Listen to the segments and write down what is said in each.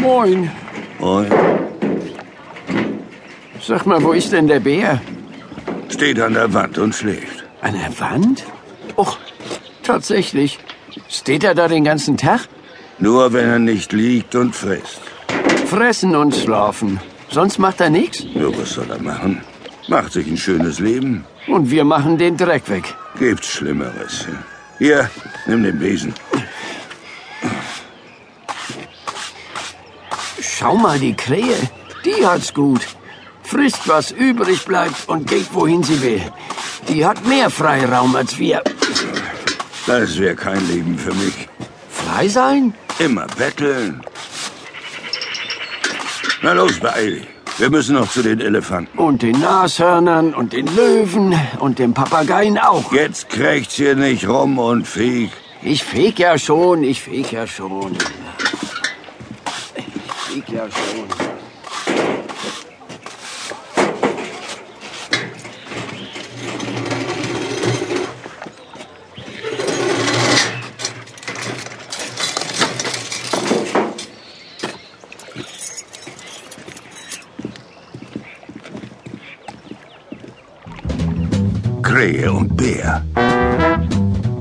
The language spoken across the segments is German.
Moin. Und Sag mal, wo ist denn der Bär? steht an der Wand und schläft. An der Wand? Och, tatsächlich. Steht er da den ganzen Tag? Nur wenn er nicht liegt und frisst. Fressen und schlafen. Sonst macht er nichts. Nur was soll er machen? Macht sich ein schönes Leben. Und wir machen den Dreck weg. Gibt's Schlimmeres. Hier, nimm den Besen. Schau mal, die Krähe. Die hat's gut. Frisst, was übrig bleibt und geht, wohin sie will. Die hat mehr Freiraum als wir. Das wäre kein Leben für mich. Frei sein? Immer betteln. Na los, beeil dich. Wir müssen noch zu den Elefanten. Und den Nashörnern und den Löwen und den Papageien auch. Jetzt krächzt hier nicht rum und feg. Ich feg ja schon, ich feg ja schon. Ich ja schon. Krähe und Bär.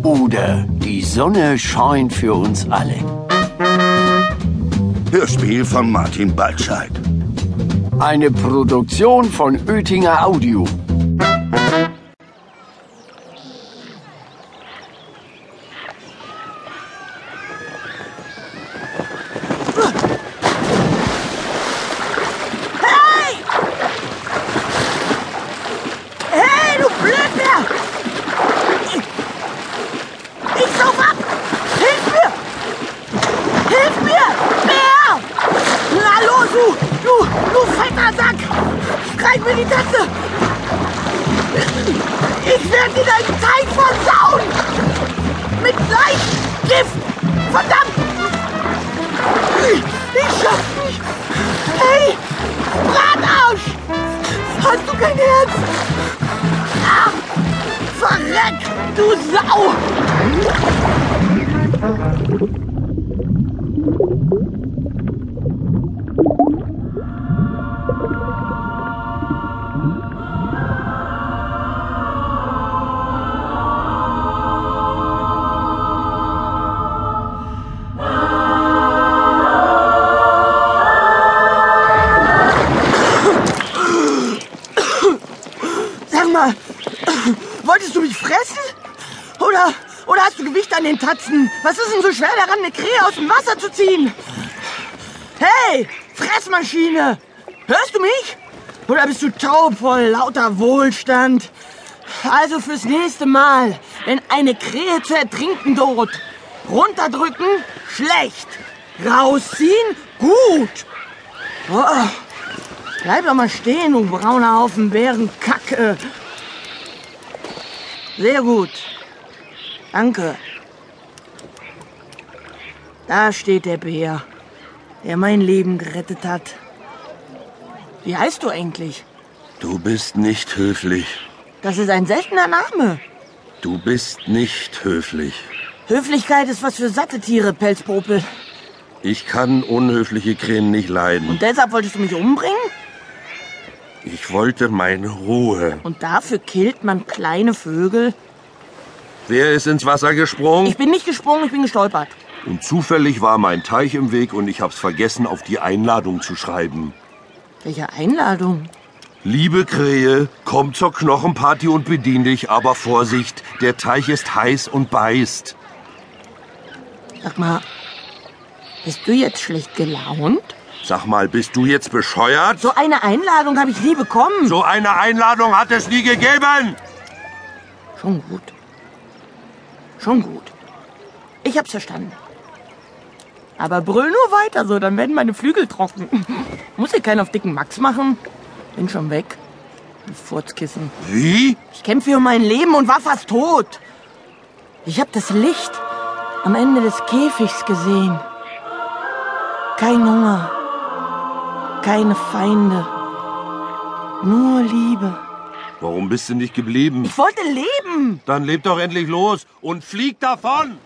Oder die Sonne scheint für uns alle. Hörspiel von Martin Baltscheid. Eine Produktion von Oetinger Audio. Hey, du Blödbär! Ich, ich sauf ab! Hilf mir! Hilf mir! Bär! Na los, du! Du, fetter Sack! Greif mir die Tasse! Ich werde dir deinen Teig versauen! Mit Gift! Verdammt! Ich schaff's nicht! Hey! Bratarsch! Hast du kein Herz? Ah, verreck, du Sau! Wolltest du mich fressen? Oder, oder hast du Gewicht an den Tatzen? Was ist denn so schwer daran, eine Krähe aus dem Wasser zu ziehen? Hey, Fressmaschine! Hörst du mich? Oder bist du taub vor lauter Wohlstand? Also fürs nächste Mal, wenn eine Krähe zu ertrinken droht, runterdrücken, schlecht. Rausziehen, gut. Oh, bleib doch mal stehen, du brauner Haufen Bärenkacke. Sehr gut. Danke. Da steht der Bär, der mein Leben gerettet hat. Wie heißt du eigentlich? Du bist nicht höflich. Das ist ein seltener Name. Du bist nicht höflich. Höflichkeit ist was für satte Tiere, Pelzpopel. Ich kann unhöfliche Krähen nicht leiden. Und deshalb wolltest du mich umbringen? Ich wollte meine Ruhe. Und dafür killt man kleine Vögel? Wer ist ins Wasser gesprungen? Ich bin nicht gesprungen, ich bin gestolpert. Und zufällig war mein Teich im Weg und ich hab's vergessen, auf die Einladung zu schreiben. Welche Einladung? Liebe Krähe, komm zur Knochenparty und bedien dich, aber Vorsicht, der Teich ist heiß und beißt. Sag mal, bist du jetzt schlecht gelaunt? Sag mal, bist du jetzt bescheuert? So eine Einladung habe ich nie bekommen. So eine Einladung hat es nie gegeben. Schon gut. Schon gut. Ich hab's verstanden. Aber brüll nur weiter so, dann werden meine Flügel trocken. Muss ich keinen auf dicken Max machen? Bin schon weg. Ein Furzkissen. Wie? Ich kämpfe für mein Leben und war fast tot. Ich habe das Licht am Ende des Käfigs gesehen. Kein Hunger. Keine Feinde. Nur Liebe. Warum bist du nicht geblieben? Ich wollte leben. Dann leb doch endlich los und flieg davon!